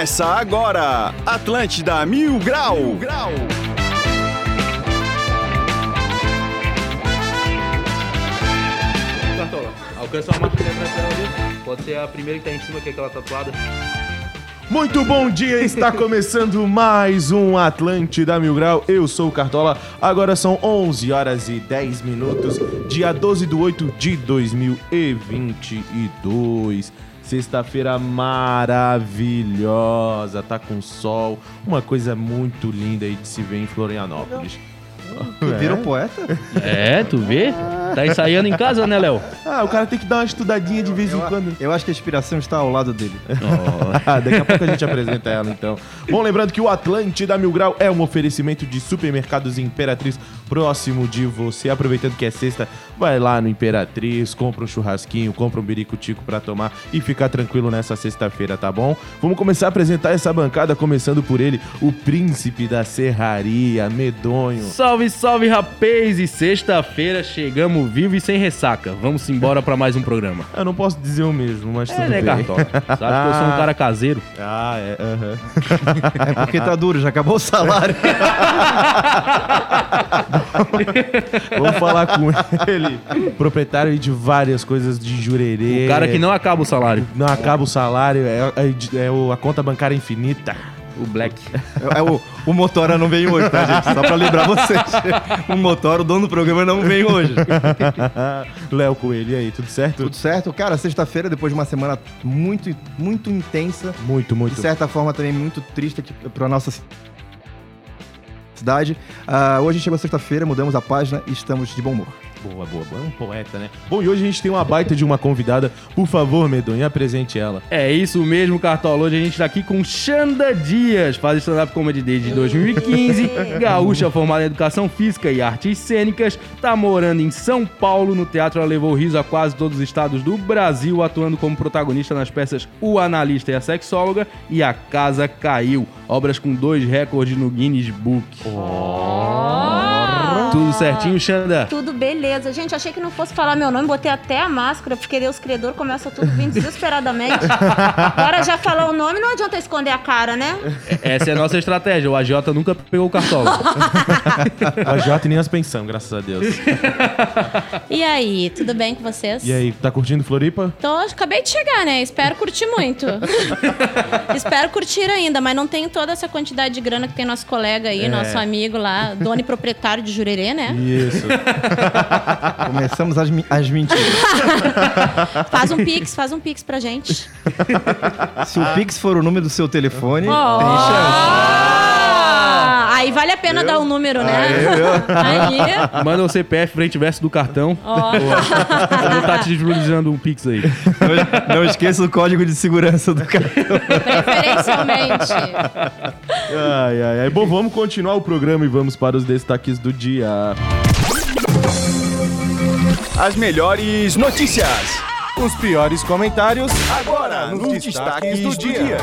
Começa agora, Atlântida Mil Grau. Mil Grau. Cartola, alcança uma marca atrás dela ali. Pode ser a primeira que tá em cima, que é aquela tatuada. Muito bom dia, está começando mais um Atlântida Mil Grau. Eu sou o Cartola, agora são 11 horas e 10 minutos, dia 12 de 8 de 2022. Sexta-feira maravilhosa, tá com sol, uma coisa muito linda aí de se ver em Florianópolis. Tu virou poeta? É, tu vê? Tá ensaiando em casa, né, Léo? Ah, o cara tem que dar uma estudadinha de vez em Eu, quando. eu acho que a inspiração está ao lado dele. Ah, Daqui a pouco a gente apresenta ela, então. Bom, lembrando que o Atlântida Mil Grau é um oferecimento de supermercados Imperatriz próximo de você. Aproveitando que é sexta, vai lá no Imperatriz, compra um churrasquinho, compra um biricutico pra tomar e ficar tranquilo nessa sexta-feira, tá bom? Vamos começar a apresentar essa bancada, começando por ele, o príncipe da serraria, medonho. Salve, salve, rapaz! E sexta-feira chegamos vivo e sem ressaca. Vamos embora pra mais um programa. Eu não posso dizer o mesmo, mas É, tudo né, bem. Cartola? Sabe que eu sou um cara caseiro. Ah, é, aham. É porque tá duro, já acabou o salário. Vamos falar com ele, proprietário de várias coisas de jurerê. O cara que não acaba o salário. Não acaba o salário, é, é- é a conta bancária infinita. O Black. É, o, o Motora não veio hoje, tá, gente? Só pra lembrar vocês. O Motora, o dono do programa, não veio hoje. Léo Coelho, e aí, tudo certo? Tudo certo? Cara, sexta-feira, depois de uma semana muito, muito intensa, Muito, muito. de certa forma também muito triste aqui pra nossa Ah, hoje chegou sexta-feira, mudamos a página e estamos de bom humor. Boa, boa, boa. É um poeta, né? Bom, e hoje a gente tem uma baita de uma convidada. Por favor, Medonha, apresente ela. É isso mesmo, Cartola. Hoje a gente tá aqui com Xanda Dias, faz stand-up comedy desde 2015, gaúcha formada em educação física e artes cênicas, tá morando em São Paulo. No teatro ela levou riso a quase todos os estados do Brasil, atuando como protagonista nas peças O Analista e a Sexóloga e A Casa Caiu, obras com dois recordes no Guinness Book. Tudo certinho, Xanda? Tudo beleza. Gente, achei que não fosse falar meu nome, botei até a máscara, porque daí os credores começam tudo vindo desesperadamente. Agora já falou o nome, não adianta esconder a cara, né? Essa é a nossa estratégia. O AJ nunca pegou o Cartola. A Jota e nem as pensão, graças a Deus. E aí, tudo bem com vocês? E aí, tá curtindo Floripa? Tô, acabei de chegar, né? Espero curtir muito. Espero curtir ainda, mas não tenho toda essa quantidade de grana que tem nosso colega aí, É. nosso amigo lá, dono e proprietário de Jurerê, né? Isso. Começamos as, as mentiras. Faz um pix, faz um pix pra gente. Se o Pix for o número do seu telefone, Oh! tem chance. Aí vale a pena dar o número, né? Aí. Manda o CPF frente verso do cartão. Ó. Não tá te desvalorizando um Pix aí. Não, não esqueça o código de segurança do cartão. Preferencialmente. Ai, ai, ai. Bom, vamos continuar o programa e vamos para os destaques do dia. As melhores notícias. Os piores comentários Agora, nos destaques do dia.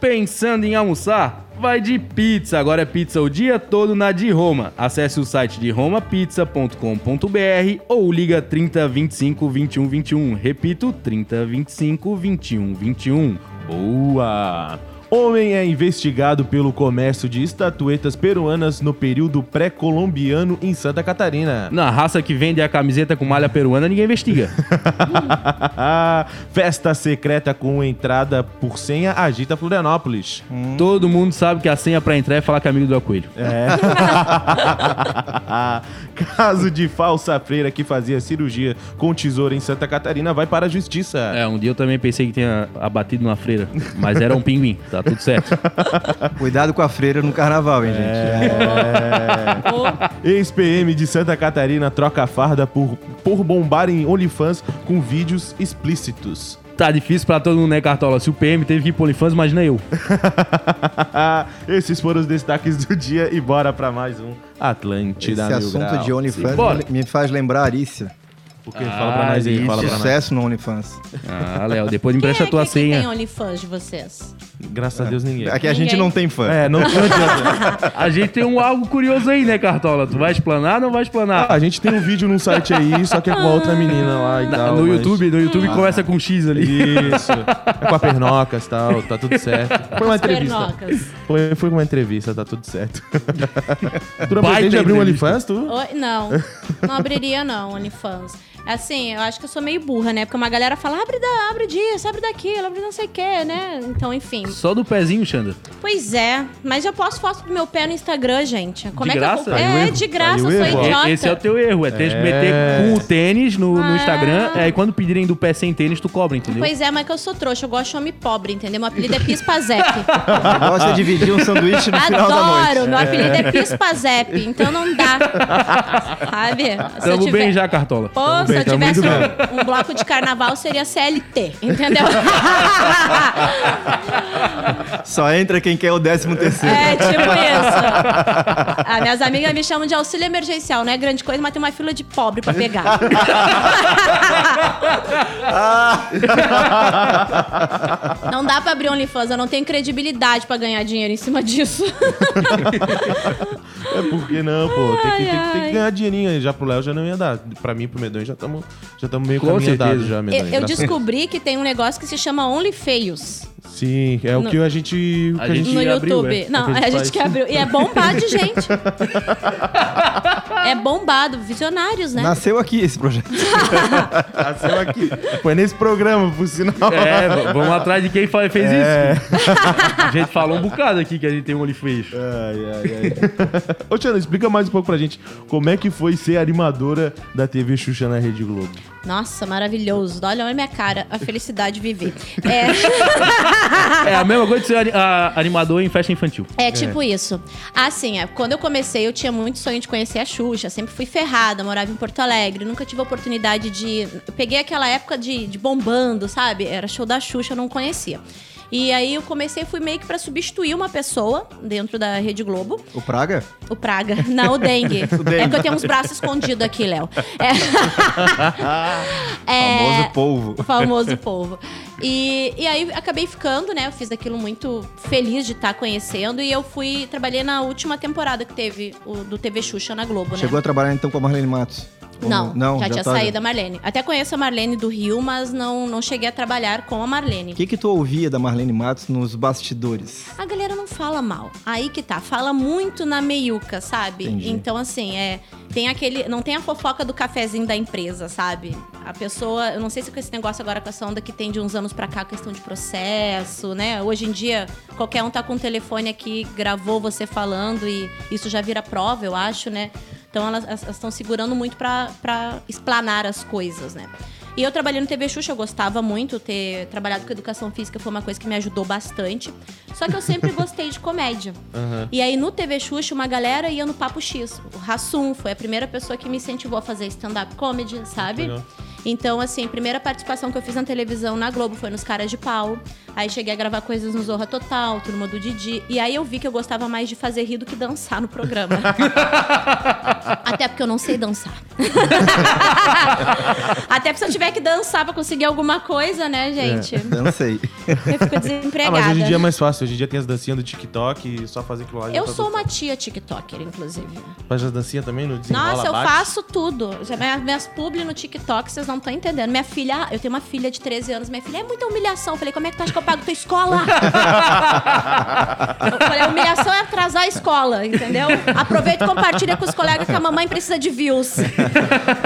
Pensando em almoçar? Vai de pizza. Agora é pizza o dia todo na de Roma. Acesse o site de romapizza.com.br ou liga 30 25 21 21. Repito, 30 25 21 21. Boa! Homem é investigado pelo comércio de estatuetas peruanas no período pré-colombiano em Santa Catarina. Na raça que vende a camiseta com malha peruana, ninguém investiga. Festa secreta com entrada por senha agita Florianópolis. Todo mundo sabe que a senha pra entrar é falar que é amigo do Coelho. É. Caso de falsa freira que fazia cirurgia com tesoura em Santa Catarina vai para a justiça. É, um dia eu também pensei que tinha abatido uma freira, mas era um pinguim, tá tudo certo. Cuidado com a freira no carnaval, hein, gente? É. Ex-PM de Santa Catarina troca farda por, por bombar em OnlyFans com vídeos explícitos. Tá difícil pra todo mundo, né, Cartola? Se o PM teve que ir pro OnlyFans, imagina eu. Esses foram os destaques do dia e bora pra mais um Atlântida Esse Mil assunto Grau. de OnlyFans me faz lembrar a Arícia. Porque fala pra nós aí, fala pra nós. Sucesso no OnlyFans. Ah, Léo, depois Quem empresta é a tua que aqui tem senha. OnlyFans de vocês? Graças a Deus ninguém. Aqui a gente Ninguém. não tem fã. É, não, não adianta. A gente tem um algo curioso aí, né, Cartola? Tu vai explanar ou não vai explanar? Ah, a gente tem um vídeo num site aí, só que é com a outra menina lá e Na- tal. no mas- YouTube, no YouTube conversa com X ali. Isso. É com a Pernocas e tal, tá tudo certo. Foi uma entrevista. Pernocas. Foi, foi uma entrevista, tá tudo certo. tu não pretende abrir um. OnlyFans, tu? Oi? Não, não abriria não, OnlyFans. Assim, eu acho que eu sou meio burra, né? Porque uma galera fala, abre, da, abre disso, abre daquilo, abre não sei o quê, né? Então, enfim. Só do pezinho, Xanda. Pois é, mas eu posto foto do meu pé no Instagram, gente. Como De é graça? que eu... Aí É, de graça, eu sou erro, idiota. Esse é o teu erro, é ter É. meter com o tênis no, no Ah. Instagram. Aí quando pedirem do pé sem tênis, tu cobra, entendeu? Pois é, mas que eu sou trouxa, eu gosto de homem pobre, entendeu? Meu apelido é Pispazep. Gosta de dividir um sanduíche no final da noite. Adoro, meu apelido é Pispazep, então não dá. Sabe? Se Tamo tiver- bem já, Cartola. Pô, se eu tamo tivesse um, um bloco de carnaval, seria CLT, entendeu? Só entra quem quer o décimo terceiro. É, tipo isso. As minhas amigas me chamam de auxílio emergencial, não é grande coisa, mas tem uma fila de pobre pra pegar. Não dá pra abrir OnlyFans, eu não tenho credibilidade pra ganhar dinheiro em cima disso. É porque não, pô. Tem que, tem que- tem que ai. ganhar dinheirinho aí. Já pro Léo já não ia dar. Pra mim, pro Medonho, já estamos já tamo meio Com caminho certeza. já, Eu, Medonho. eu graças- descobri que tem um negócio que se chama OnlyFeios Sim, é o No- que a gente... o que A a gente gente no abriu, YouTube. é. Não, É o que a a gente gente faz. que abriu. E é bombado de gente. é bombado, visionários, né? Nasceu aqui esse projeto. Nasceu aqui. Foi nesse programa, por sinal. É, v- vamos atrás de quem fa- fez isso. A gente falou um bocado aqui que a gente tem um olho fecho. Ai, ai, ai. Ô, Tiana, explica mais um pouco pra gente como é que foi ser animadora da TV Xuxa na Rede Globo. Nossa, maravilhoso. Olha, olha a minha cara, a felicidade de viver. É. É a mesma coisa de ser ani- a- animador em festa infantil. É tipo isso. Assim, é, quando eu comecei, eu tinha muito sonho de conhecer a Xuxa. Sempre fui ferrada, morava em Porto Alegre. Nunca tive oportunidade de. Eu peguei aquela época de, de bombando, sabe? Era show da Xuxa, eu não conhecia. E aí eu comecei, fui meio que pra substituir uma pessoa dentro da Rede Globo. O Praga? O Praga. Não, o dengue. dengue. É que eu tenho uns braços escondidos aqui, Léo. É. É, Famoso polvo. o famoso povo. E, e aí acabei ficando, né? Eu fiz aquilo muito feliz de estar conhecendo. E eu fui, trabalhei na última temporada que teve o, do TV Xuxa na Globo, Chegou a trabalhar então com a Marlene Matos? Né? Não, já, tinha tá- saído a Marlene. Até conheço a Marlene do Rio, mas não, não cheguei a trabalhar com a Marlene. O que que tu ouvia da Marlene Matos nos bastidores? A galera não fala mal. Aí que tá, fala muito na meiuca, sabe? Entendi. Então, assim, é. Tem aquele. Não tem a fofoca do cafezinho da empresa, sabe? A pessoa. Eu não sei se com esse negócio agora com essa onda que tem de uns anos pra cá, questão de processo, né? Hoje em dia, qualquer um tá com um telefone aqui, gravou você falando e isso já vira prova, eu acho, né? Então elas estão segurando muito pra, pra explanar as coisas, né? E eu trabalhei no TV Xuxa, eu gostava muito ter trabalhado com educação física, foi uma coisa que me ajudou bastante. Só que eu sempre gostei de comédia. E aí no TV Xuxa, uma galera ia no Papo X. O Rassum foi a primeira pessoa que me incentivou a fazer stand-up comedy, sabe? Legal. Então, assim, a primeira participação que eu fiz na televisão na Globo foi nos Caras de Pau. Aí cheguei a gravar coisas no Zorra Total, Turma do Didi. E aí eu vi que eu gostava mais de fazer rir do que dançar no programa. Até porque eu não sei dançar. Até porque se eu tiver que dançar pra conseguir alguma coisa, né, gente? Dancei. Eu fico Ah, desempregada. mas hoje em dia é mais fácil. Hoje em dia tem as dancinhas do TikTok e só fazer aquilo lá. Eu sou uma tia TikToker, inclusive. Faz as dancinhas também no Nossa, eu bate? faço tudo. Minhas publi no TikTok, vocês não estão entendendo. Minha filha, ah, eu tenho uma filha de 13 anos, minha filha é muita humilhação. Eu falei, como é que tu acha que eu pago tua escola? eu falei, a humilhação é atrasar a escola, entendeu? Aproveita e compartilha com os colegas que a mamãe precisa de views.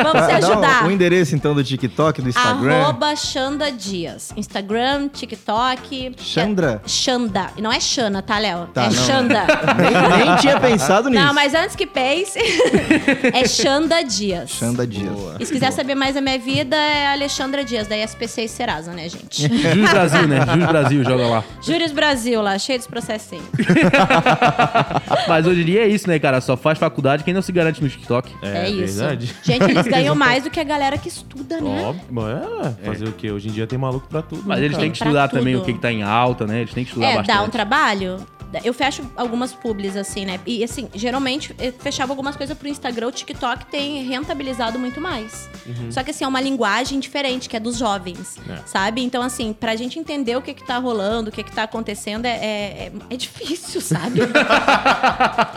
Vamos se ajudar. o, o endereço então do TikTok, do Instagram. Arroba Xanda Dias. Instagram, TikTok. Xandra? É, Xanda. E Não é Xana, tá, Léo? Tá, é não. Xanda. Nem, nem tinha pensado nisso. Não, mas antes que pense, é Xanda Dias. Xanda Dias. E se quiser saber mais da minha vida, é Alexandra Dias, da SPC e Serasa, né, gente? Jus Brasil, né? Jus Brasil, joga lá. Júris Brasil lá, cheio dos processinhos. Mas hoje em dia é isso, né, cara? Só faz faculdade quem não se garante no TikTok. É, É isso. verdade. Gente, eles ganham mais do que a galera que estuda, né? Óbvio, é, fazer o quê? Hoje em dia tem maluco pra tudo. Mas né, eles têm que Pra estudar também o tudo. que, que tá em alta, né? Eles têm que estudar É, bastante. dá um trabalho. Eu fecho algumas publis, assim, né? E, assim, geralmente eu fechava algumas coisas pro Instagram. O TikTok tem rentabilizado muito mais. Só que, assim, é uma linguagem diferente, que é dos jovens, É. sabe? Então, assim, pra gente entender o que que tá rolando, o que que tá acontecendo, é, é, é difícil, sabe?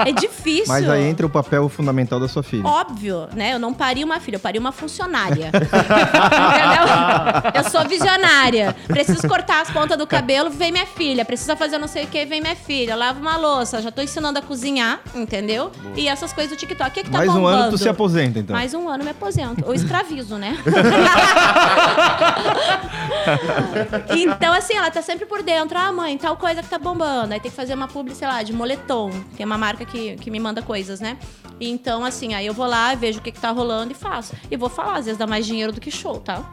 é difícil. Mas aí entra o papel fundamental da sua filha. Óbvio, né? Eu não pari uma filha, eu pari uma funcionária. Entendeu? Eu sou visionária. Preciso cortar as pontas do cabelo, vem minha filha. Precisa fazer não sei o que, vem minha filha. Lava uma louça, já tô ensinando a cozinhar, entendeu? E essas coisas do TikTok. O que, que tá Mais um ano tu bombando? se aposenta, então. Mais um ano me aposento. Ou escravizo, né? então, assim, ela tá sempre por dentro. Ah, mãe, tal coisa que tá bombando. Aí tem que fazer uma publi, sei lá, de moletom. Tem uma marca que, que me manda coisas, né? Então, assim, aí eu vou lá, vejo o que, que tá rolando e faço. E vou falar, às vezes dá mais dinheiro do que show, tá?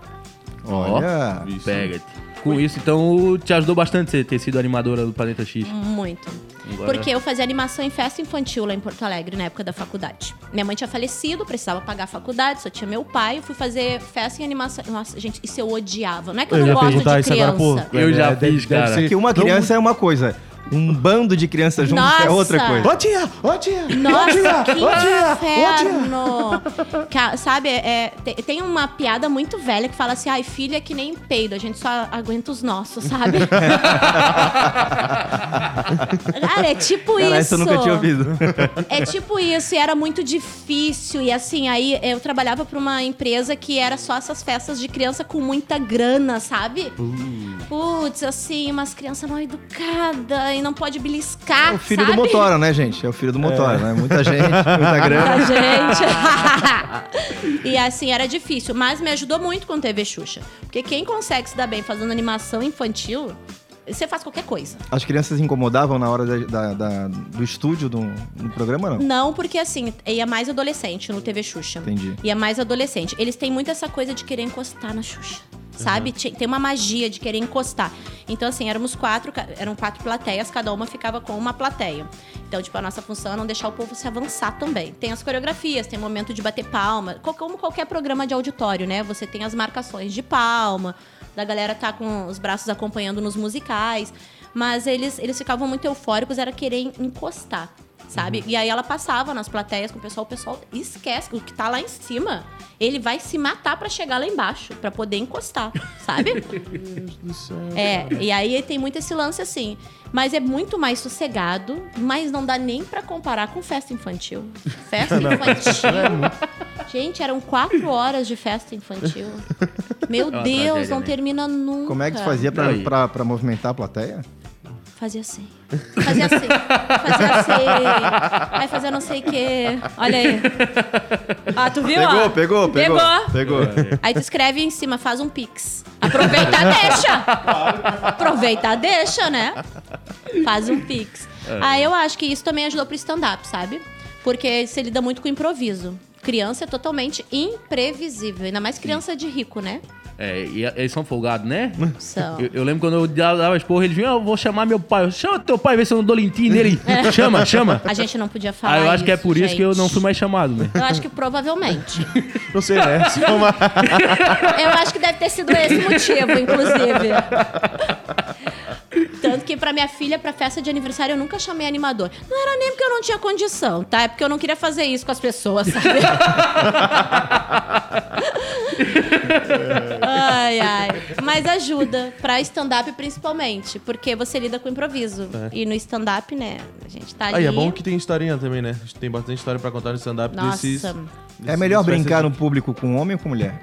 Olha. Pega-te. Com isso, então, te ajudou bastante você ter sido animadora do Planeta X. Muito. Agora- Porque eu fazia animação em festa infantil lá em Porto Alegre, na época da faculdade. Minha mãe tinha falecido, precisava pagar a faculdade, só tinha meu pai. Eu fui fazer festa em animação. Nossa, gente, isso eu odiava. Não é que eu, Eu não gosto de criança. agora, pô. Eu já É, deve- fiz, deve cara. ser- Porque uma Não, criança é uma coisa. Um bando de crianças juntos é Nossa! outra coisa. Ô tia, ô tia! Nossa, ô tia, que ô tia, ô Sabe, é, te- tem uma piada muito velha que fala assim: ai, filho é que nem peido, a gente só aguenta os nossos, sabe? Cara, é tipo Cara, isso. essa eu nunca tinha ouvido. É tipo isso, e era muito difícil. E assim, aí eu trabalhava pra uma empresa que era só essas festas de criança com muita grana, sabe? Putz, assim, umas crianças mal educadas e não pode beliscar. É o filho sabe? do Motora, né, gente? É o filho do Motora, né? Muita gente, muita grana. Muita gente. e assim, era difícil, mas me ajudou muito com TV Xuxa. Porque quem consegue se dar bem fazendo animação infantil, você faz qualquer coisa. As crianças incomodavam na hora da- da- da- do estúdio do, do programa, não? Não, porque assim, ia mais adolescente no TV Xuxa. Entendi. Ia mais adolescente. Eles têm muito essa coisa de querer encostar na Xuxa. Sabe? Ti- Tem uma magia de querer encostar. Então, assim, éramos quatro, eram quatro plateias, cada uma ficava com uma plateia. Então, tipo, a nossa função é não deixar o povo se avançar também. Tem as coreografias, tem momento de bater palma. co- Como qualquer programa de auditório, né? Você tem as marcações de palma, da galera tá com os braços acompanhando nos musicais. Mas eles, eles ficavam muito eufóricos, era querer encostar. Sabe? E aí ela passava nas plateias com o pessoal, o pessoal esquece o que tá lá em cima. Ele vai se matar pra chegar lá embaixo, pra poder encostar, sabe? É, e aí tem muito esse lance assim. Mas é muito mais sossegado, mas não dá nem pra comparar com festa infantil. Festa infantil. Gente, eram quatro horas de festa infantil. Meu uma Deus, tragédia, não né? termina nunca. Como é que tu fazia pra, pra, pra movimentar a plateia? Fazia assim. Fazia assim. Fazia assim. Aí fazia não sei o quê. Olha aí. Ah, tu viu? ó? pegou, Pegou. Pegou. Aí tu escreve em cima, faz um pix. Aproveita, deixa. Aproveita, deixa, né? Faz um pix. Aí eu acho que isso também ajudou pro stand-up, sabe? Porque você lida muito com improviso. Criança é totalmente imprevisível. Ainda mais criança de rico, né? É, e eles são folgados, né? São. Eu, eu lembro quando eu dava esporro, eles vinham, "Ah, eu vou chamar meu pai. Eu, Chama teu pai, vê se eu não dou lentinho nele. Chama, chama. A gente não podia falar Ah, eu acho que é por isso que eu não gente. fui mais chamado, né? Eu acho que provavelmente. Não sei, né? Se for uma- Eu acho que deve ter sido esse motivo, inclusive. Tanto que pra minha filha, pra festa de aniversário, eu nunca chamei animador. Não era nem porque eu não tinha condição, tá? É porque eu não queria fazer isso com as pessoas, sabe? ai, ai. Mas ajuda, pra stand-up principalmente, porque você lida com improviso. E no stand-up, né, a gente tá ali... Aí é bom que tem historinha também, né? A gente tem bastante história pra contar no stand-up Nossa, desses, É melhor brincar de- no público com homem ou com mulher?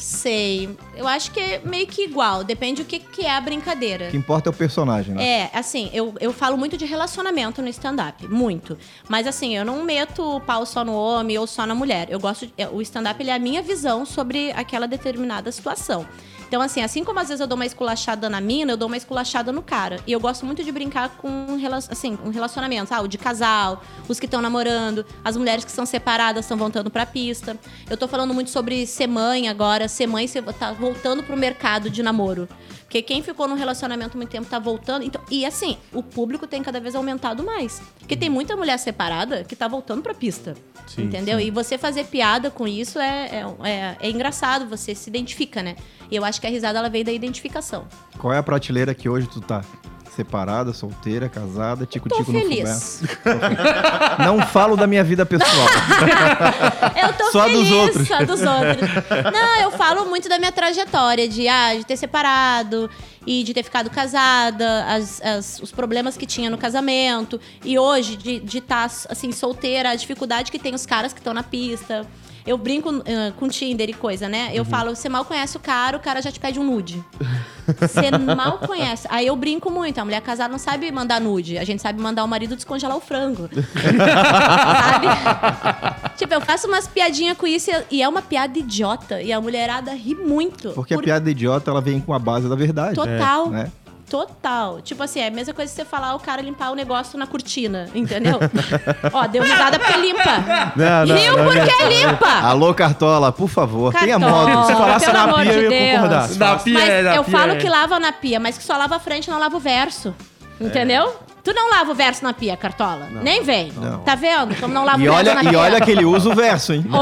Sei. Eu acho que é meio que igual, depende do que, que é a brincadeira. O que importa é o personagem, né? É, assim, eu, eu falo muito de relacionamento no stand-up, muito. Mas assim, eu não meto o pau só no homem ou só na mulher. Eu gosto. de- é, o stand-up ele é a minha visão sobre aquela determinada situação. Então, assim, assim como às vezes eu dou uma esculachada na mina, eu dou uma esculachada no cara. E eu gosto muito de brincar com assim, um relacionamento. Ah, o de casal, os que estão namorando, as mulheres que são separadas estão voltando pra pista. Eu tô falando muito sobre ser mãe agora, ser mãe, você tá voltando pro mercado de namoro. Porque quem ficou num relacionamento muito tempo tá voltando. Então, e assim, o público tem cada vez aumentado mais. Porque tem muita mulher separada que tá voltando pra pista. Sim, entendeu? E você fazer piada com isso é, é, é, é engraçado, você se identifica, né? E eu acho que a risada ela veio da identificação. Qual é a prateleira que hoje tu tá? Separada, solteira, casada, Tô tico-tico no feliz. fubé? Não falo da minha vida pessoal. Eu tô Só feliz, dos outros. só dos outros. Não, eu falo muito da minha trajetória, de, ah, de ter separado e de ter ficado casada, as- as- os problemas que tinha no casamento. E hoje, de estar, assim, solteira, a dificuldade que tem os caras que estão na pista. Eu brinco ah, com Tinder e coisa, né? Uhum. Eu falo, você mal conhece o cara, o cara já te pede um nude. Você mal conhece. Aí eu brinco muito. A mulher casada não sabe mandar nude. A gente sabe mandar o marido descongelar o frango. sabe? Tipo, eu faço umas piadinhas com isso e- é uma piada idiota. E a mulherada ri muito. Porque a Por- piada idiota, ela vem com a base da verdade. Total. né? Total. Tipo assim, é a mesma coisa que você falar o cara limpar o negócio na cortina, entendeu? Ó, deu risada porque limpa. Não, não, Riu não, porque limpa. Alô, Cartola, por favor, tenha Cartola. modo. Se falasse na pia, de eu ia concordar. Na pia Mas é, na eu pia falo é. que lava na pia, mas que só lava a frente, não lava o verso. Entendeu? Tu não lava o verso na pia, Cartola. Nem vem. Tá vendo? Como não lava E o verso olha, na e pia. olha que ele usa o verso, hein? Ô,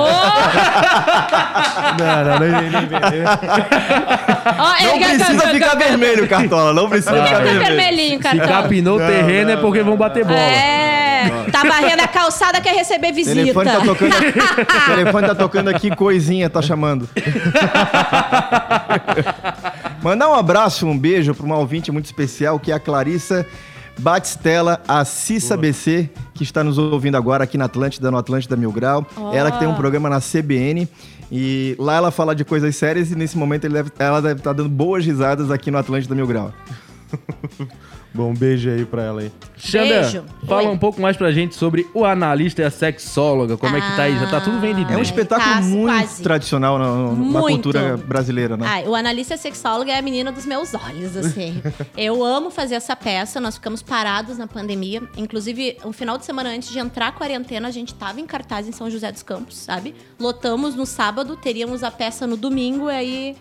Não, não, nem, nem, nem, nem. ó, Não precisa ficar vermelho, Cartola. Não precisa Por que ficar fica vermelho. vermelhinho, Se Cartola? capinou o terreno é porque vão bater bola. É, tá varrendo a calçada, quer receber O visita. telefone tá tocando aqui. o telefone tá tocando aqui, coisinha, tá chamando. Mandar um abraço, um beijo pra uma ouvinte muito especial, que é a Clarissa Batistella, a Cissa BC, que está nos ouvindo agora aqui na Atlântida, no Atlântida Mil Grau. Ó. Ela que tem um programa na CBN. E lá ela fala de coisas sérias e nesse momento ele deve- ela deve estar dando boas risadas aqui no Atlântida Mil Grau. Bom, um beijo aí pra ela aí. Xanda, Beijo. fala Oi. um pouco mais pra gente sobre o analista e a sexóloga. Como é que tá aí? Já tá tudo vendido. É um espetáculo Tá, muito quase. tradicional na, na Muito. cultura brasileira, né? Ah, o analista sexólogo é a menina dos meus olhos, assim. eu amo fazer essa peça, nós ficamos parados na pandemia. Inclusive, um final de semana antes de entrar a quarentena, a gente tava em cartaz em São José dos Campos, sabe? Lotamos no sábado, teríamos a peça no domingo, e aí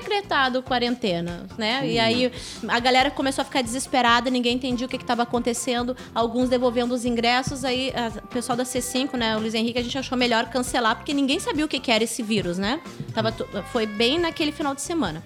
decretado quarentena, né? E aí a galera começou a ficar desesperada, ninguém entendia o que estava acontecendo, alguns devolvendo os ingressos, aí a- o pessoal da C5, né, o Luiz Henrique, a gente achou melhor cancelar, porque ninguém sabia o que que era esse vírus, né? Tava foi bem naquele final de semana.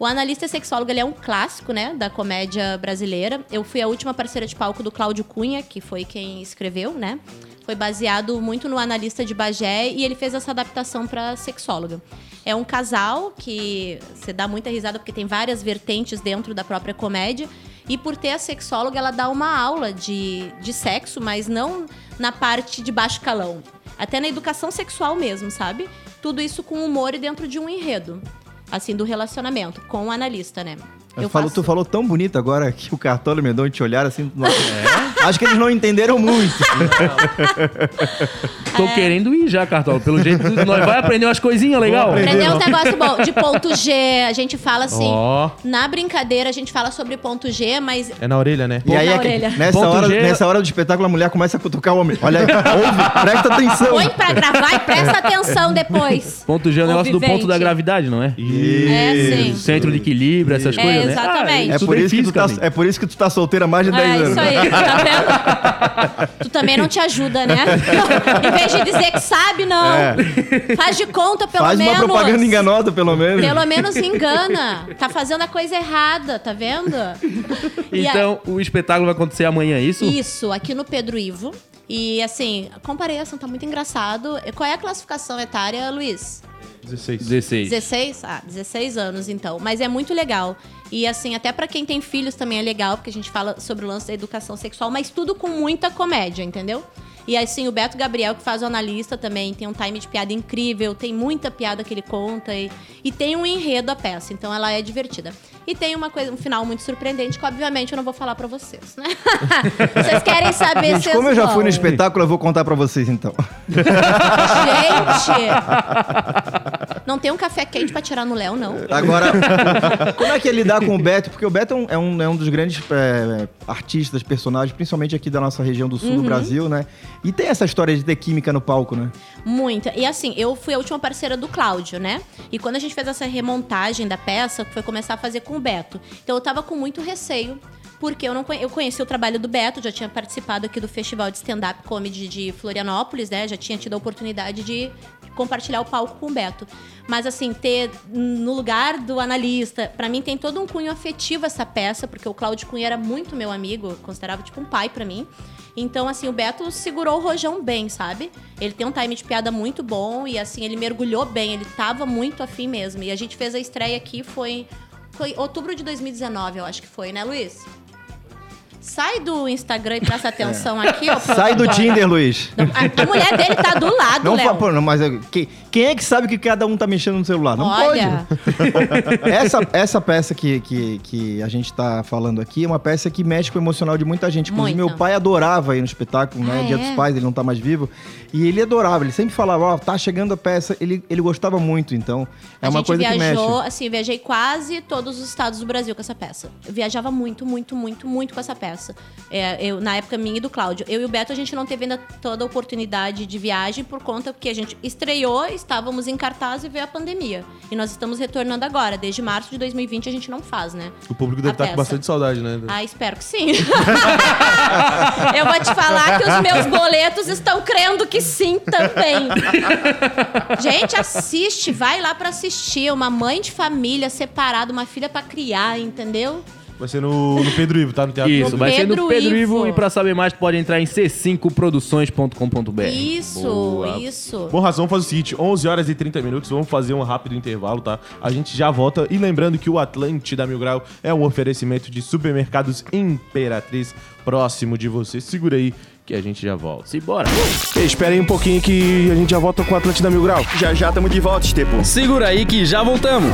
O analista sexólogo ele é um clássico, né, da comédia brasileira. Eu fui a última parceira de palco do Cláudio Cunha, que foi quem escreveu, né? Foi baseado muito no analista de Bagé e ele fez essa adaptação para sexóloga. É um casal que você dá muita risada porque tem várias vertentes dentro da própria comédia. E por ter a sexóloga, ela dá uma aula de, de sexo, mas não na parte de baixo calão. Até na educação sexual mesmo, sabe? Tudo isso com humor e dentro de um enredo. Assim, do relacionamento, com o analista, né? Eu falo, Tu falou tão bonito agora que o Cartola e o Mendonça te olharam assim. É? Acho que eles não entenderam muito. Tô É. querendo ir já, Cartola. Pelo jeito, nós vai aprender umas coisinhas legal. Aprender uns negócios bons. De ponto G, a gente fala assim. Ó. Na brincadeira, a gente fala sobre ponto G, mas É na orelha, né? E aí na é que orelha. nessa Ponto hora, G. nessa hora do espetáculo a mulher começa a cutucar o homem. Olha aí, ouve, presta atenção. põe pra gravar e presta atenção depois. Ponto G é o negócio do Convivente. ponto da gravidade, não é? É, sim. Centro de equilíbrio, essas É, coisas, né? exatamente. É isso por, tem isso que tu tá, é por isso que tu tá solteira há mais de 10 É anos. isso aí, tá tu também não te ajuda, né? em vez de dizer que sabe, não. Faz de conta, pelo Faz menos. uma propaganda enganosa, pelo menos. Pelo menos engana. Tá fazendo a coisa errada, tá vendo? E a- Então, o espetáculo vai acontecer amanhã, é isso? Isso, aqui no Pedro Ivo. E assim, a comparação tá muito engraçado. Qual é a classificação etária, Luiz? 16. 16. 16? Ah, 16 anos então. Mas é muito legal. E assim, até pra quem tem filhos também é legal, porque a gente fala sobre o lance da educação sexual, mas tudo com muita comédia, entendeu? E assim, o Beto Gabriel, que faz o analista também, tem um time de piada incrível, tem muita piada que ele conta e, e tem um enredo a peça, então ela é divertida. E tem uma coisa, um final muito surpreendente, que obviamente eu não vou falar pra vocês, né? vocês querem saber Gente, como eu já fui no espetáculo, eu vou contar pra vocês então. Gente! Não tem um café quente pra tirar no Léo, não. Agora, como é que é lidar com o Beto? Porque o Beto é um, é um, é um dos grandes é, artistas, personagens, principalmente aqui da nossa região do sul Uhum. do Brasil, né? E tem essa história de ter química no palco, né? Muita. E assim, eu fui a última parceira do Cláudio, né? E quando a gente fez essa remontagem da peça, foi começar a fazer com o Beto. Então eu tava com muito receio. Porque eu não conhe- eu conheci o trabalho do Beto, já tinha participado aqui do Festival de Stand-Up Comedy de Florianópolis, né? Já tinha tido a oportunidade de compartilhar o palco com o Beto. Mas assim, ter no lugar do analista, pra mim tem todo um cunho afetivo essa peça, porque o Cláudio Cunha era muito meu amigo, considerava tipo um pai pra mim. Então, assim, o Beto segurou o rojão bem, sabe? Ele tem um time de piada muito bom e, assim, ele mergulhou bem, ele tava muito afim mesmo. E a gente fez a estreia aqui, foi, foi outubro de 2019, eu acho que foi, né, Luiz? Sai do Instagram e presta atenção aqui, ó. Sai do Tinder, Luiz. A, a mulher dele tá do lado, Não, Léo. pô, não, mas eu- que- quem é que sabe que cada um tá mexendo no celular? Não Olha, pode. Essa, essa peça que, que, que a gente tá falando aqui é uma peça que mexe com o emocional de muita gente. Inclusive, meu pai adorava ir no espetáculo, né? Ah, Dia é? dos Pais, ele não tá mais vivo. E ele adorava, ele sempre falava, ó, tá chegando a peça. Ele, ele gostava muito, então é a uma coisa que viajou, mexe. assim, eu viajei quase todos os estados do Brasil com essa peça. Eu viajava muito, muito, muito, muito com essa peça. É, eu, na época minha e do Cláudio. Eu e o Beto, a gente não teve ainda toda a oportunidade de viagem por conta que a gente estreou, estávamos em cartaz e veio a pandemia. E nós estamos retornando agora. Desde março de 2020 a gente não faz, né? O público deve A estar com peça. bastante saudade, né? Ah, espero que sim. eu vou te falar que os meus boletos estão crendo que sim também. Gente, assiste, vai lá pra assistir. Uma mãe de família separada, uma filha pra criar, entendeu? Vai ser no, no Pedro Ivo, tá? No Teatro Isso, vai ser no Pedro Pedro Ivo. Ivo. E pra saber mais, pode entrar em c5produções.com.br. Isso, Boa. isso. Bom, Razão, vamos fazer o seguinte: 11 horas e 30 minutos, vamos fazer um rápido intervalo, tá? A gente já volta. E lembrando que o Atlântida Mil Grau é um oferecimento de supermercados Imperatriz próximo de você. Segura aí que a gente já volta. Simbora. Espera aí um pouquinho que a gente já volta com o Atlântida Mil Grau. Já já estamos de volta, Estepo. Segura aí que já voltamos.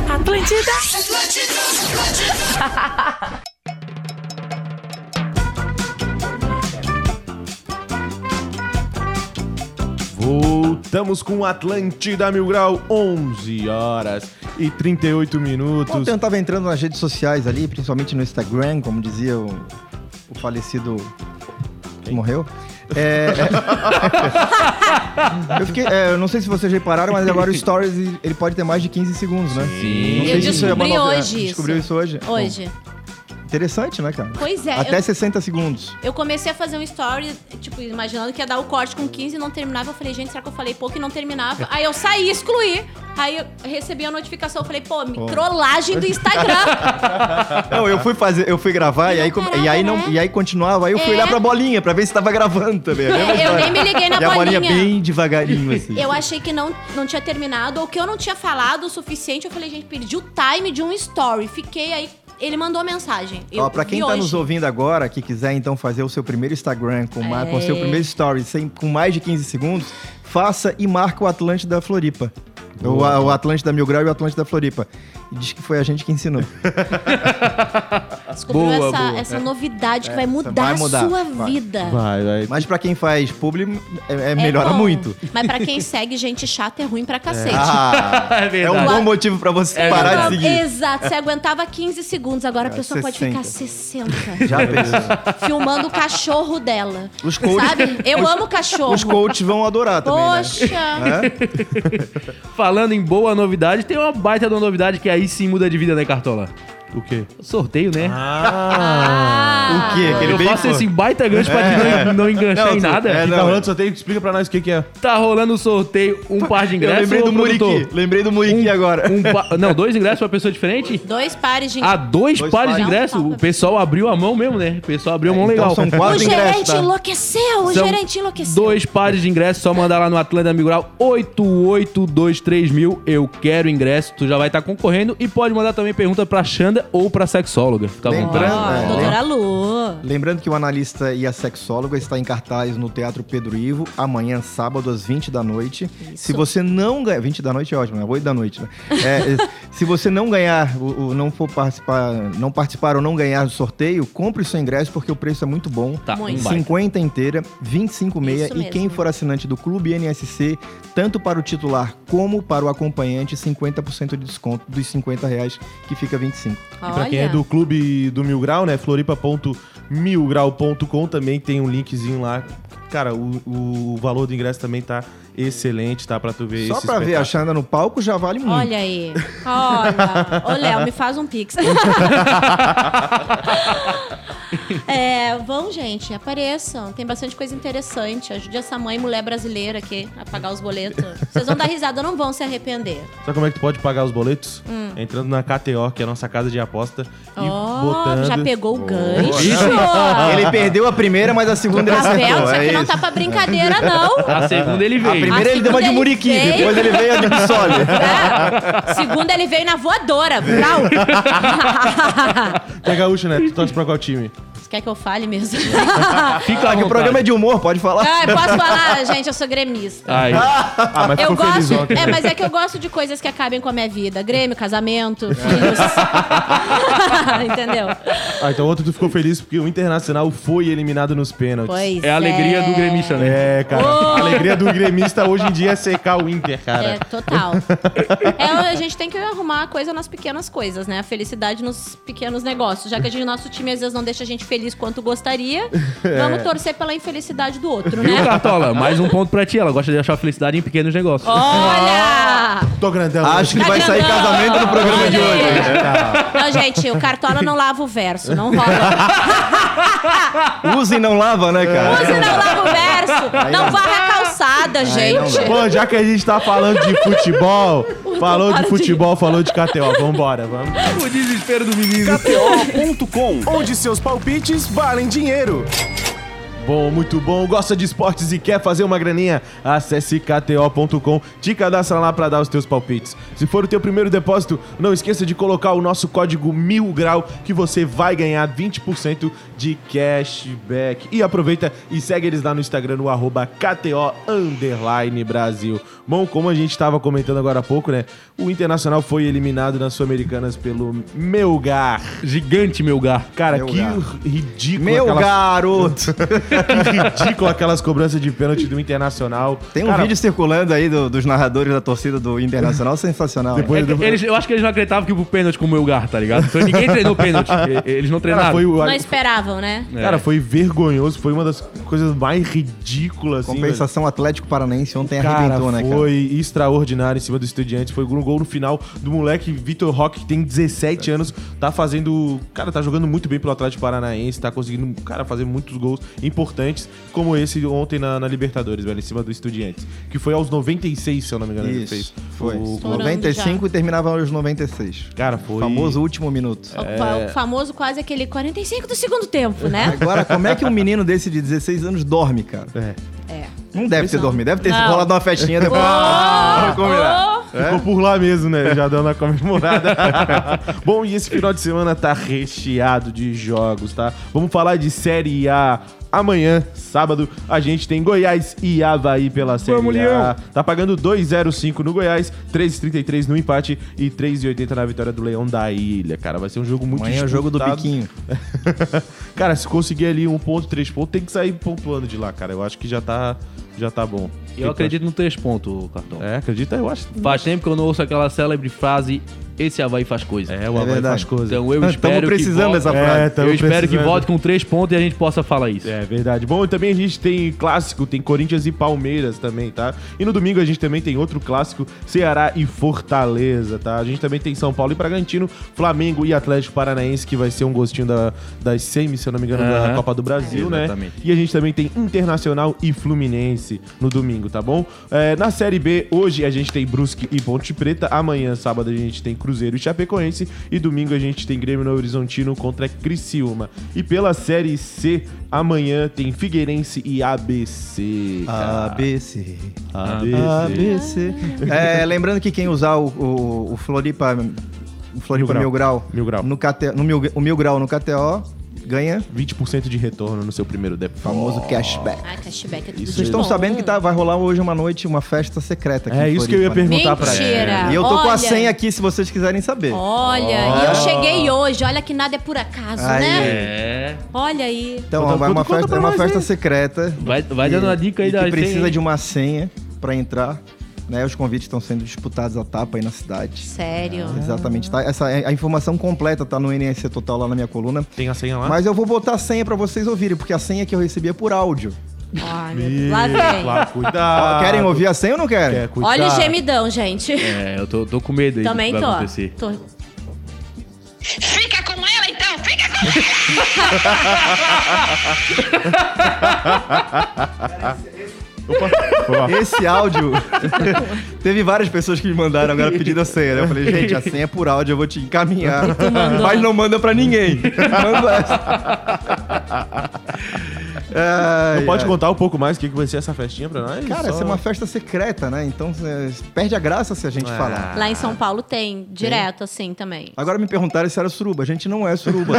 Voltamos com o Atlântida Mil Grau, 11 horas e 38 minutos. Ontem eu tava entrando nas redes sociais ali, principalmente no Instagram, como dizia o, o falecido que morreu. É, é- eu fiquei, é, eu não sei se vocês repararam, mas agora o Stories ele pode ter mais de 15 segundos, né? Sim. Não sei Eu se isso é uma descobri hoje isso. Descobriu isso hoje? Hoje. Bom, interessante, né, cara? Pois é, Até eu- 60 segundos. Eu comecei a fazer um story, tipo, imaginando que ia dar o corte com 15 e não terminava. Eu falei, gente, será que eu falei pouco e não terminava? Aí eu saí, excluí. Aí eu recebi a notificação. Eu falei, pô, me trollagem do Instagram. Não, eu fui fazer, eu fui gravar e aí, come- e aí, não, e aí continuava, aí eu fui É. olhar pra bolinha pra ver se tava gravando também. a mesma É, eu nem me liguei na e a bolinha bolinha. bem devagarinho, assim. Eu achei que não, não tinha terminado, ou que eu não tinha falado o suficiente. Eu falei, gente, perdi o time de um story. Fiquei aí. Ele mandou mensagem. Eu Ó, pra quem tá hoje. nos ouvindo agora, que quiser então fazer o seu primeiro Instagram com, ma- com o seu É. primeiro story sem, com mais de 15 segundos, faça e marca o Atlântida da Floripa. O, o Atlântida Mil Grau e o Atlântida da Floripa. E diz que foi a gente que ensinou. Descobriu Boa, essa, boa. essa novidade que vai mudar, vai mudar, a sua vai. vida. Vai, vai. Mas pra quem faz publi, é, é É melhora bom. muito. Mas pra quem segue gente chata é ruim pra cacete. Ah, É é um bom motivo pra você É parar de seguir. Exato, você aguentava 15 segundos, agora a É, pessoa pode 60. ficar 60. Já pensou? filmando o cachorro dela. Os coaches, Sabe? Eu amo cachorro. os coaches vão adorar também, Poxa! né? É? Falando em boa novidade, tem uma baita de uma novidade que aí sim muda de vida, né, Cartola? O quê? Sorteio, né? Ah, O quê? Aquele eu bem faço esse baita gancho pra te não, não enganchar Não, em nada. é, não, tá rolando sorteio? Explica pra nós o que, que é. Tá rolando o sorteio, um par de Eu ingressos. lembrei ô, do Muriqui. Lembrei do Muriqui agora. Um pa- Não, dois ingressos pra pessoa diferente? Dois pares de. Ah, dois, Dois pares de ingressos? O pessoal abriu a mão mesmo, né? O pessoal abriu a mão Então legal. são o quatro ingressos, gerente tá? enlouqueceu! O São gerente enlouqueceu. Dois pares de ingressos, só mandar lá no Atlanta Mil Grau 8823 mil. Eu quero ingresso. Tu já vai estar concorrendo e pode mandar também pergunta pra Xanda ou pra sexóloga. Fica Lembrando-. Ó, É, doutora Lu. Lembrando que o analista e a sexóloga está em cartaz no Teatro Pedro Ivo, amanhã, sábado, às 20 da noite. Se você não ganhar. 20 da noite é ótimo, né? 8 da noite, né? É, se você não ganhar, o, o- não for participar, não participar ou não ganhar do sorteio, compre o seu ingresso porque o preço é muito bom. Tá, Muito. um baita. 50 inteira, 25 meia. Isso E quem mesmo. for assinante do Clube NSC, tanto para o titular como para o acompanhante, 50% de desconto dos 50 reais, que fica 25. E pra quem é do clube do Mil Grau, né? Floripa.milgrau.com também tem um linkzinho lá. Cara, o, o valor do ingresso também tá excelente, tá? Pra tu ver Só esse pra ver a espetáculo. Xanda no palco já vale muito. Olha aí. Olha. Ô, Léo, me faz um pix. é, vão, gente, apareçam. Tem bastante coisa interessante. Ajude essa mãe mulher brasileira aqui a pagar os boletos. Vocês vão dar risada, não vão se arrepender. Sabe como é que tu pode pagar os boletos? Hum. Entrando na KTO, que é a nossa casa de aposta, e Ó, botando... já pegou o gancho. Ele perdeu a primeira, mas a segunda ele Tá vendo? acertou. Isso É aqui não isso. tá pra brincadeira, não. A segunda ele A veio. Primeira A ele deu uma de ele Muriqui, veio. depois ele veio a de Bissoli. É. Segunda, ele veio na voadora. Brau. É gaúcho, né? Tu torce pra qual time? Você quer que eu fale mesmo? Fica Ah, que o programa é de humor, pode falar. Ah, eu posso falar, gente, eu sou gremista. Aí. Ah, mas Eu gosto. ontem. É, mas é que eu gosto de coisas que acabem com a minha vida. Grêmio, casamento, filhos. Entendeu? Ah, então ontem tu ficou feliz porque o Internacional foi eliminado nos pênaltis. Pois É a alegria do gremista, né? É, cara. A alegria do gremista hoje em dia é secar o Inter, cara. É, total. É, a gente tem que arrumar a coisa nas pequenas coisas, né? A felicidade nos pequenos negócios. Já que a gente, nosso time às vezes não deixa a gente feliz quanto gostaria, É. vamos torcer pela infelicidade do outro, Viu, né? Cartola? Mais um ponto pra ti. Ela gosta de achar felicidade em pequenos negócios. Olha! Tô grandão. Acho que Tá vai sair grandão. casamento no programa Olha de hoje. aí. Não, gente, o Cartola não lava o verso, não rola. Usa e não lava, né, cara? Use não lava o verso, não varre a calçada, gente. Pô, já que a gente tá falando de futebol, falou de- futebol, falou de KTO. Vambora, vamos. O desespero do menino. KTO.com, onde seus palpites valem dinheiro. Bom, muito bom. Gosta de esportes e quer fazer uma graninha? Acesse kto.com, te cadastra lá pra dar os teus palpites. Se for o teu primeiro depósito, não esqueça de colocar o nosso código mil grau que você vai ganhar 20% de cashback. E aproveita e segue eles lá no Instagram no arroba KTO underline Brasil. Bom, como a gente tava comentando agora há pouco, né? O Internacional foi eliminado nas Sul-Americanas pelo Melgar. Gigante, meu gar. Cara, Melgar. que ridículo Meu aquela garoto! que ridículo aquelas cobranças de pênalti do Internacional. Tem um Cara, vídeo circulando aí do- dos narradores da torcida do Internacional, sensacional. Depois- É eles- eu acho que eles não acreditavam que o pênalti com o meu gar, tá ligado? Então ninguém treinou pênalti. E- Eles não treinaram. Cara, foi, o- Não esperavam, né? É. cara, foi vergonhoso. Foi uma das coisas mais ridículas. Assim, Compensação Atlético Paranaense ontem. Cara, arrebentou, né, cara? foi extraordinário em cima do Estudiantes. Foi um gol no final do moleque Vitor Roque, que tem 17 anos. Tá fazendo... Cara, tá jogando muito bem pelo Atlético Paranaense. Tá conseguindo, cara, fazer muitos gols importantes. Como esse ontem na, na Libertadores, velho. Em cima do Estudiantes. Que foi aos 96, se eu não me engano, ele fez. Isso, foi. O- Estourando 95 e terminava aos 96. Cara, foi... O famoso último minuto. O, fa- o famoso quase aquele 45 do segundo tempo, né? Agora, como é que um menino desse de 16 anos dorme, cara? É. É. Não deve ter dormido, deve ter Não. rolado uma festinha depois. Oh, combinar. oh. Ficou por lá mesmo, né? Já dando a comemorada. Bom, e esse final de semana tá recheado de jogos, tá? Vamos falar de Série A. Amanhã, sábado, a gente tem Goiás e Havaí pela Série Vamos, A. Leão. Tá pagando 2,05 no Goiás, 3,33 no empate e 3,80 na vitória do Leão da Ilha. Cara, vai ser um jogo muito Amanhã é o jogo do disputado. biquinho. cara, se conseguir ali um ponto, três pontos, tem que sair pontuando de lá, cara. Eu acho que já tá, já tá bom. Eu acredito no três pontos, cartão. É, acredita? Eu acho. Faz tempo que eu não ouço aquela célebre frase: esse Havaí faz coisa. É, o Havaí verdade. faz coisa. Então eu Estamos espero precisando que dessa volte- frase. É, tamo Eu espero que volte com três pontos e a gente possa falar isso. É verdade. Bom, e também a gente tem clássico, tem Corinthians e Palmeiras também, tá? E no domingo a gente também tem outro clássico, Ceará e Fortaleza, tá? A gente também tem São Paulo e Bragantino, Flamengo e Atlético Paranaense, que vai ser um gostinho da, das semis, se eu não me engano, da Aham. Copa do Brasil, né? Exatamente. E a gente também tem Internacional e Fluminense no domingo, tá bom? É, na Série B, hoje a gente tem Brusque e Ponte Preta, amanhã, sábado, a gente tem Cruzeiro e Chapecoense, e domingo a gente tem Grêmio no Horizontino contra Criciúma. E pela Série C, amanhã tem Figueirense e ABC. cara. ABC. ABC. ABC. É, lembrando que quem usar o, o, o Floripa, o Floripa Mil. Grau, Mil Grau. No, KT, no mil, o Mil Grau no KTO, ganha 20% de retorno no seu primeiro depósito. famoso cashback. Ah, cashback é tudo Vocês estão sabendo que tá, vai rolar hoje uma noite, uma festa secreta aqui É isso que eu ia perguntar pra Mentira. ela. E eu tô com a Olha. senha aqui se vocês quiserem saber. Olha, e eu cheguei hoje. Olha que nada é por acaso, Aí. né? É. Olha aí. Então, Conta- vai uma conta- conta festa, pra é uma nós festa secreta. Vai, vai dando uma dica aí e da que precisa senha. de uma senha pra entrar. Né, os convites estão sendo disputados a tapa aí na cidade. Sério. Exatamente, tá? Essa, a informação completa tá no NSC Total lá na minha coluna. Tem a senha lá? Mas eu vou botar a senha pra vocês ouvirem, porque a senha que eu recebi é por áudio. Ai, meu Deus. Lá vem. Lá, cuidado. Querem ouvir a senha ou não querem? Quer, cuidado. Olha o gemidão, gente. É, eu tô, tô com medo aí Também tô. acontecer. tô. Fica com ela então, fica com ela. Mal. Esse áudio. Teve várias pessoas que me mandaram agora pedindo a senha. Né? Eu falei, gente, a senha é por áudio, eu vou te encaminhar. Mas não manda pra ninguém. Manda essa. Ai, Não pode ai. contar um pouco mais o que que vai ser essa festinha pra nós? Cara, Só- essa é uma festa secreta, né? Então é, perde a graça se a gente Ah. falar. Lá em São Paulo tem, direto assim também. Agora me perguntaram se era suruba. A gente não é suruba.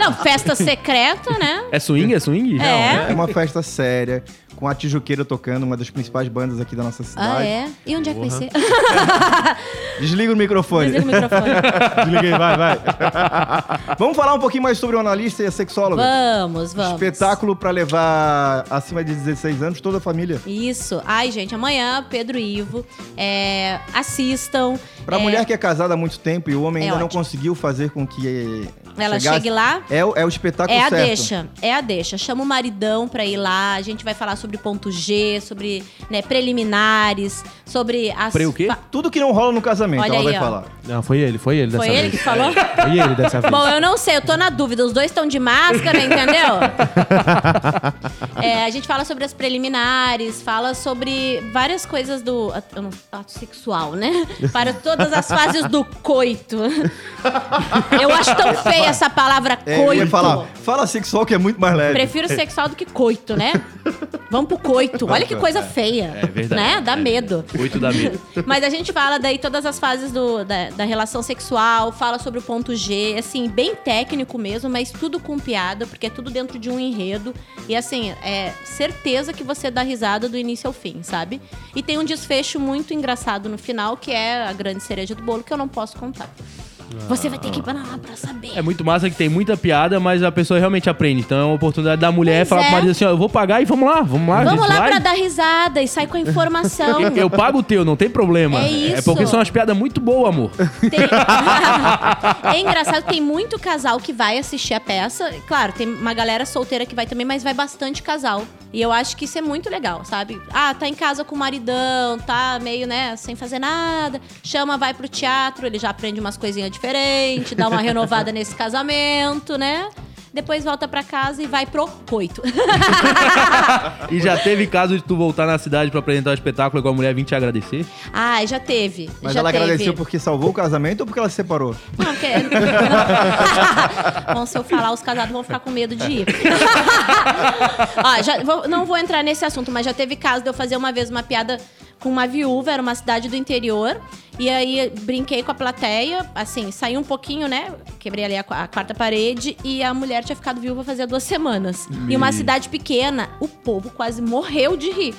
Não, festa secreta, né? É swing? É swing? É. É uma festa séria, com a Tijuqueira tocando, uma das principais bandas aqui da nossa cidade. Ah, é? E onde é que vai ser? Desliga o microfone. Desliga o microfone. Desliguei, vai, vai. Vamos falar um pouquinho mais sobre o analista e a sexóloga? Vamos, vamos. Espetáculo pra levar acima de 16 anos toda a família. Isso. Ai, gente, amanhã, Pedro e Ivo, é, assistam. Pra É, mulher que é casada há muito tempo e o homem É ainda não ótimo. conseguiu fazer com que Ela chegasse- chegue lá. É, o- é o espetáculo É a certo. deixa, é a deixa. Chama o maridão pra ir lá. A gente vai falar sobre ponto G, sobre né, preliminares, sobre as. Pre o quê? Tudo que não rola no casamento, Olha ela vai aí, ó. falar. Não, foi ele, foi ele dessa Foi ele vez. que falou? Foi ele dessa vez. Bom, eu não sei, eu tô na dúvida. Os dois estão de máscara, entendeu? É, a gente fala sobre as preliminares, fala sobre várias coisas do eu não- ato sexual, né? Para todas as fases do coito. Eu acho tão feia essa palavra É, eu coito. ia falar, fala sexual que é muito mais leve. Prefiro sexual do que coito, né? Vamos pro coito. Olha que coisa feia. É verdade. Né? Dá É. medo. Oito da medo. Mas a gente fala daí todas as fases do- da, da relação sexual, fala sobre o ponto G, assim, bem técnico mesmo, mas tudo com piada, porque é tudo dentro de um enredo. E assim, é certeza que você dá risada do início ao fim, sabe? E tem um desfecho muito engraçado no final, que é a grande cereja do bolo, que eu não posso contar. Você vai ter que ir pra lá pra saber. É muito massa que tem muita piada, mas a pessoa realmente aprende. Então é uma oportunidade da mulher Pois falar é. pro marido assim, ó, eu vou pagar e vamos lá, vamos lá. Vamos gente lá vai. pra dar risada e sair com a informação. Eu, eu pago o teu, não tem problema. É isso. É porque são umas piadas muito boas, amor. Tem- é engraçado, tem muito casal que vai assistir a peça. Claro, tem uma galera solteira que vai também, mas vai bastante casal. E eu acho que isso é muito legal, sabe? Ah, tá em casa com o maridão, tá meio, né, sem fazer nada. Chama, vai pro teatro, ele já aprende umas coisinhas diferentes, dá uma renovada nesse casamento, né? Depois volta pra casa e vai pro coito. E já teve caso de tu voltar na cidade pra apresentar o espetáculo igual a mulher vir te agradecer? Ai, já teve. Mas já ela teve. agradeceu porque salvou o casamento ou porque ela se separou? Não, porque... Bom, se eu falar, os casados vão ficar com medo de ir. Ó, já, vou- não vou entrar nesse assunto, mas já teve caso de eu fazer uma vez uma piada com uma viúva, era uma cidade do interior. E aí brinquei com a plateia, assim, saí um pouquinho, né? Quebrei ali a, a quarta parede e a mulher tinha ficado viúva fazia duas semanas. E uma cidade pequena, o povo quase morreu de rir.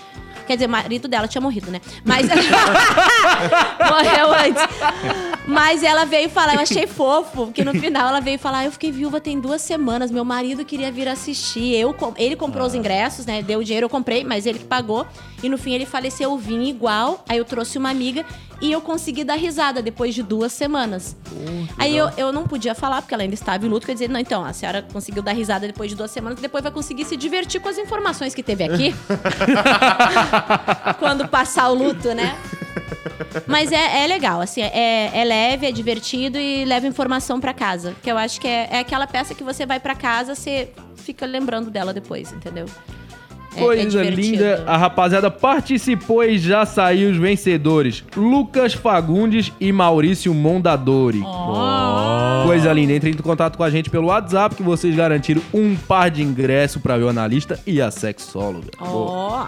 Quer dizer, o marido dela tinha morrido, né? Mas. Morreu antes. Mas ela veio falar, eu achei fofo, que no final ela veio falar: eu fiquei viúva tem duas semanas, meu marido queria vir assistir. Eu, ele comprou os ingressos, né? Deu o dinheiro, eu comprei, mas ele que pagou. E no fim ele faleceu, eu vim igual. Aí eu trouxe uma amiga e eu consegui dar risada depois de duas semanas. Aí eu, eu não podia falar, porque ela ainda estava em luto, que eu ia dizer, não, então, a senhora conseguiu dar risada depois de duas semanas, depois vai conseguir se divertir com as informações que teve aqui. Quando passar o luto, né? Mas é, é legal, assim, é, é leve, é divertido e leva informação pra casa. Que eu acho que é, é aquela peça que você vai pra casa, você fica lembrando dela depois, entendeu? É- é Coisa divertido. linda, a rapaziada participou e já saiu os vencedores: Lucas Fagundes e Maurício Mondadori. Coisa linda, entre em contato com a gente pelo WhatsApp que vocês garantiram um par de ingresso pra ver o analista e a sexóloga. Ó,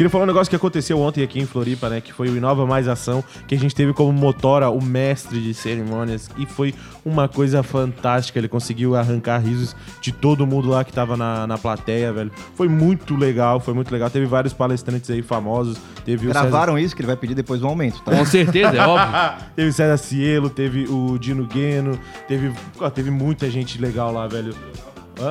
Queria falar um negócio que aconteceu ontem aqui em Floripa, né? Que foi o Inova Mais Ação, que a gente teve como motora o mestre de cerimônias. E foi uma coisa fantástica. Ele conseguiu arrancar risos de todo mundo lá que tava na, na plateia, velho. Foi muito legal, foi muito legal. Teve vários palestrantes aí famosos. Teve o César- Gravaram isso que ele vai pedir depois um aumento, tá? Com certeza, é óbvio. teve o César Cielo, teve o Dino Gueno, teve, teve muita gente legal lá, velho.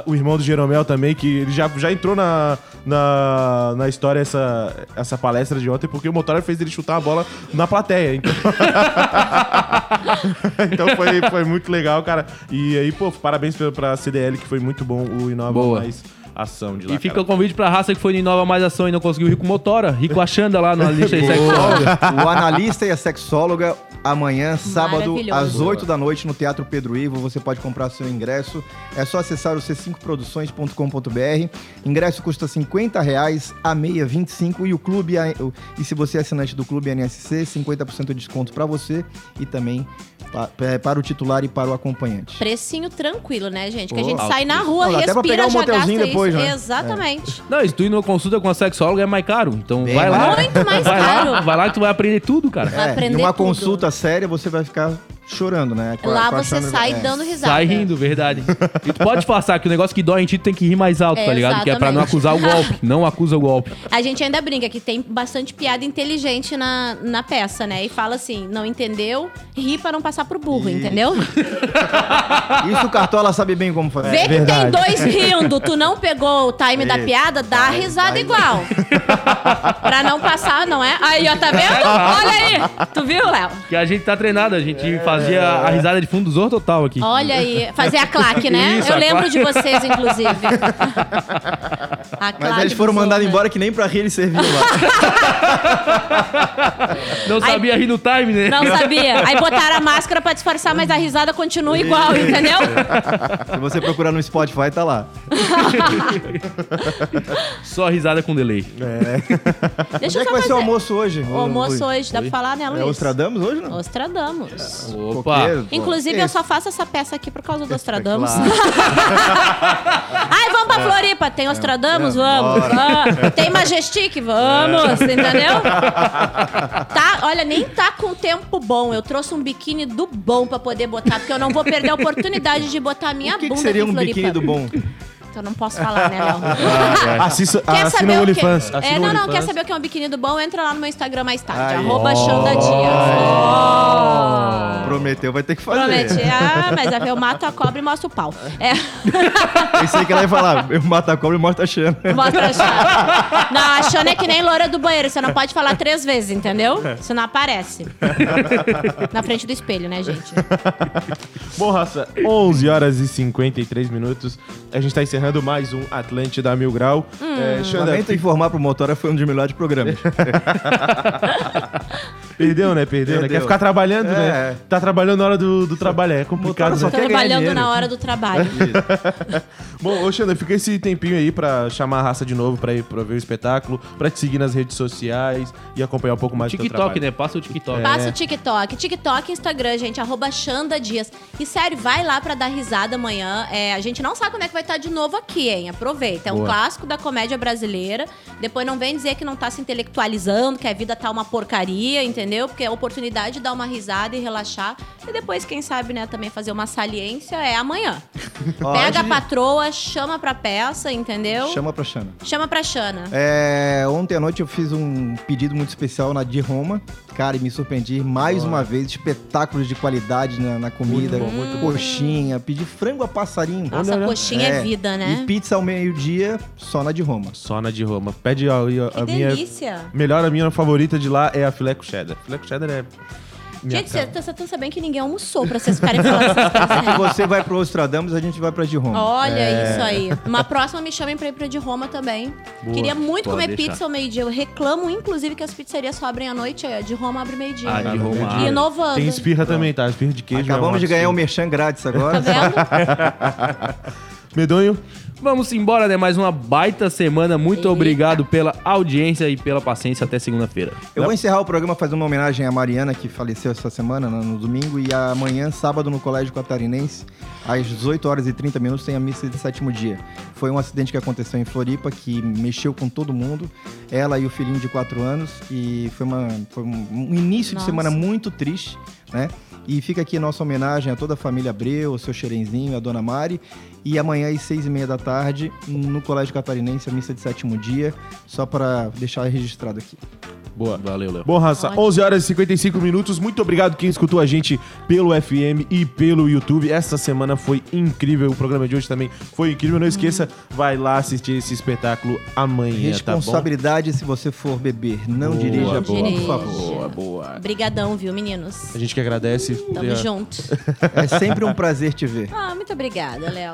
O irmão do Jeromel também, que ele já, já entrou na, na, na história essa, essa palestra de ontem, porque o Motora fez ele chutar a bola na plateia. Então, então foi, foi muito legal, cara. E aí, pô, parabéns pra, pra CDL, que foi muito bom o Inova Boa. Mais Ação de lá. E fica cara. o convite pra raça que foi no Inova Mais Ação e não conseguiu rir com motora. Rir com a Xanda lá na lista de sexóloga. O analista e a sexóloga, amanhã, sábado, às 8 da noite, no Teatro Pedro Ivo. Você pode comprar seu ingresso. É só acessar o c5produções.com.br. Ingresso custa 50 reais, a meia 25 e o clube, e se você é assinante do clube NSC, 50% de desconto para você e também é, para o titular e para o acompanhante. Precinho tranquilo, né, gente? Que a gente sai na rua, Não, dá até respira, pegar um já motelzinho gasta depois, isso. né? Exatamente. Não, se tu ir numa consulta com a sexóloga é mais caro. Então Bem vai lá. Muito mais vai caro. Lá, vai lá que tu vai aprender tudo, cara. Vai É, aprender numa tudo. consulta séria, você vai ficar chorando, né? Com Lá a você sai é. dando risada. Sai rindo, verdade. E tu pode passar que o negócio que dói em ti tu tem que rir mais alto, É, tá ligado? Que é pra não exatamente. acusar o golpe. Não acusa o golpe. A gente ainda brinca que tem bastante piada inteligente na, na peça, né? E fala assim, não entendeu, ri pra não passar pro burro, entendeu? Isso o Cartola sabe bem como fazer. Vê que verdade. tem dois rindo, tu não pegou o time da piada, dá vai, risada vai. igual. pra não passar, não é? Aí, ó, tá vendo? Olha aí! Tu viu, Léo? Que a gente tá treinado, a gente fazia a risada de fundo do Zor total aqui. Olha aí, fazer a claque, né? Isso, Eu a lembro claque. de vocês, inclusive. A Mas eles foram do mandados embora que nem pra rir eles serviam lá. Não sabia rir no time, né? Não sabia. Aí botaram a máscara pra disfarçar, mas a risada continua igual, entendeu? Se você procurar no Spotify, tá lá. Só risada com delay. Deixa Onde é eu que vai ser o fazer. almoço hoje? O almoço hoje, dá pra falar, né, É Luiz? Ostradamus hoje, não? Ostradamus. Opa! Inclusive, eu Esse. só faço essa peça aqui por causa do Ostradamus. claro. Ai, vamos pra Floripa. Tem Ostradamus? Vamos. vamos. Tem Majestic? Vamos. Entendeu? Tá, olha, nem tá com tempo bom. Eu trouxe um biquíni do bom pra poder botar, porque eu não vou perder a oportunidade de botar a minha O que, que bunda seria aqui em um Floripa. biquíni do bom? Então não posso falar, né, Léo? Assista, Quer assina saber o o que... OnlyFans. É, não, não, OnlyFans. quer saber o que é um biquíni do bom? Entra lá no meu Instagram mais tarde. Aí. Arroba Xanda Dias. Oh. Prometeu, vai ter que fazer. Prometi. Ah, mas eu mato a cobra e mostro o pau. É. Pensei que ela ia falar, eu mato a cobra e mostro a Xana. Mostra a Xana. Não, a Xana é que nem loura do banheiro. Você não pode falar três vezes, entendeu? Senão aparece. Na frente do espelho, né, gente? Bom, raça, 11 horas e 53 minutos. A gente tá encerrando mais um Atlântida Mil Grau. Hum. É, Xanda, Lamento informar pro Motora foi um dos melhores programas. perdeu, né? Perdeu, né? Perdeu. Quer ficar trabalhando, É. né? Tá trabalhando na hora do, do trabalho. É complicado, só né? quer ganhar Trabalhando dinheiro. na hora do trabalho. Bom, ô Xanda, fica esse tempinho aí pra chamar a raça de novo pra ir pra ver o espetáculo, pra te seguir nas redes sociais e acompanhar um pouco mais do teu TikTok, trabalho. né? Passa o TikTok. Passa o TikTok. TikTok, Instagram, gente, arroba Xanda Dias. E sério, vai lá pra dar risada amanhã. É, a gente não sabe quando é que vai estar de novo aqui, hein? Aproveita. É um Boa. clássico da comédia brasileira. Depois não vem dizer que não tá se intelectualizando, que a vida tá uma porcaria, entendeu? Porque é a oportunidade de dar uma risada e relaxar. E depois, quem sabe, né, também fazer uma saliência é amanhã. Ó, Pega a patroa, chama pra peça, entendeu? de- Chama pra Xana. Chama pra Xana. É, ontem à noite eu fiz um pedido muito especial na de Roma. Cara, e me surpreendi mais uma vez. Espetáculos de qualidade na, na comida. Muito bom, muito bom. coxinha. Pedi frango a passarinho. Nossa, Olha, coxinha é, vida, né? E pizza ao meio-dia, só na de Roma. Só na de Roma. Pede ó, Que a minha. delícia. Melhor, a minha favorita de lá é a filé com cheddar. Filé com cheddar é. Minha Gente, vocês estão sabendo que ninguém almoçou pra vocês ficarem falando essas coisas. Se né? você vai pro Ostradamus, a gente vai pra de Roma. Olha É. isso aí. Uma próxima me chamem pra ir pra de Roma também. Boa, Queria muito comer deixar. pizza ao meio-dia. Eu reclamo, inclusive, que as pizzarias só abrem à noite. A de Roma abre meio-dia. Ah, de Roma. E inovando. Tem esfirra também, tá? Esfirra de queijo. é um Acabamos de ganhar o absurdo. merchan grátis Tá agora. vendo? Medonho? Vamos embora, né? Mais uma baita semana. Muito Eita. obrigado pela audiência e pela paciência. Até segunda-feira. Eu vou encerrar o programa fazendo uma homenagem à Mariana, que faleceu essa semana, no, domingo, e amanhã, sábado, no Colégio Catarinense, às 18 horas e 30 minutos, tem a missa de sétimo dia. Foi um acidente que aconteceu em Floripa, que mexeu com todo mundo, ela e o filhinho de 4 anos, e foi, uma, foi um, início Nossa. de semana muito triste, né? E fica aqui a nossa homenagem a toda a família Abreu, o seu Xerenzinho, a dona Mari. E amanhã, às seis e meia da tarde, no Colégio Catarinense, a missa de sétimo dia, só para deixar registrado aqui. Boa. Valeu, Léo. Bom, Raça, Ótimo. 11 horas e 55 minutos. Muito obrigado quem escutou a gente pelo FM e pelo YouTube. Essa semana foi incrível. O programa de hoje também foi incrível. Não esqueça, vai lá assistir esse espetáculo amanhã, tá bom? Responsabilidade se você for beber. Não Boa, dirija, boa, por dirija. favor. Boa, boa. Obrigadão, viu, meninos? A gente que agradece. Tamo junto. É sempre um prazer te ver. Ah, muito obrigada, Léo.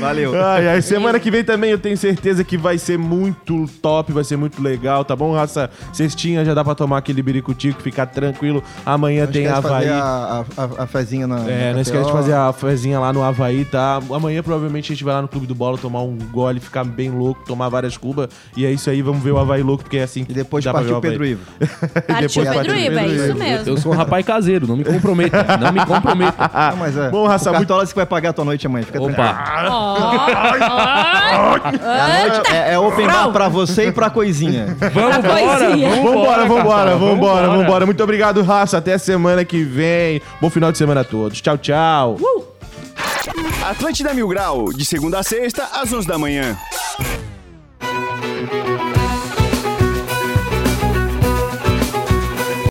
Valeu. Ai, ai, semana que vem também eu tenho certeza que vai ser muito top, vai ser muito legal, tá bom, raça? Cestinha já dá pra tomar aquele biricutico, ficar tranquilo. Amanhã Não tem esquece de Havaí. fazer a, a, a fezinha na. É, na não esquece de fazer a fezinha lá no Havaí, tá? Amanhã provavelmente a gente vai lá no Clube do Bola tomar um gole, ficar bem louco, tomar várias cubas. E é isso aí, vamos ver o Havaí louco, porque é assim que E depois dá partiu o. Pedro Ivo. Partiu Depois Pedro Iba, é isso mesmo. Eu sou um rapaz caseiro, não me comprometa. Não me comprometa. Não, mas é. Bom, raça, o muito- Cartola que vai pagar a tua noite amanhã. Fica tranquilo. Opa. Ó, é, é, open bar pra você e pra coisinha. Vamos Pra embora, coisinha. Vambora, vambora, vambora, vambora. Muito obrigado, raça. Até semana que vem. Bom final de semana a todos. Tchau, tchau. Atlântida Mil Grau, de segunda a sexta, às 11 da manhã.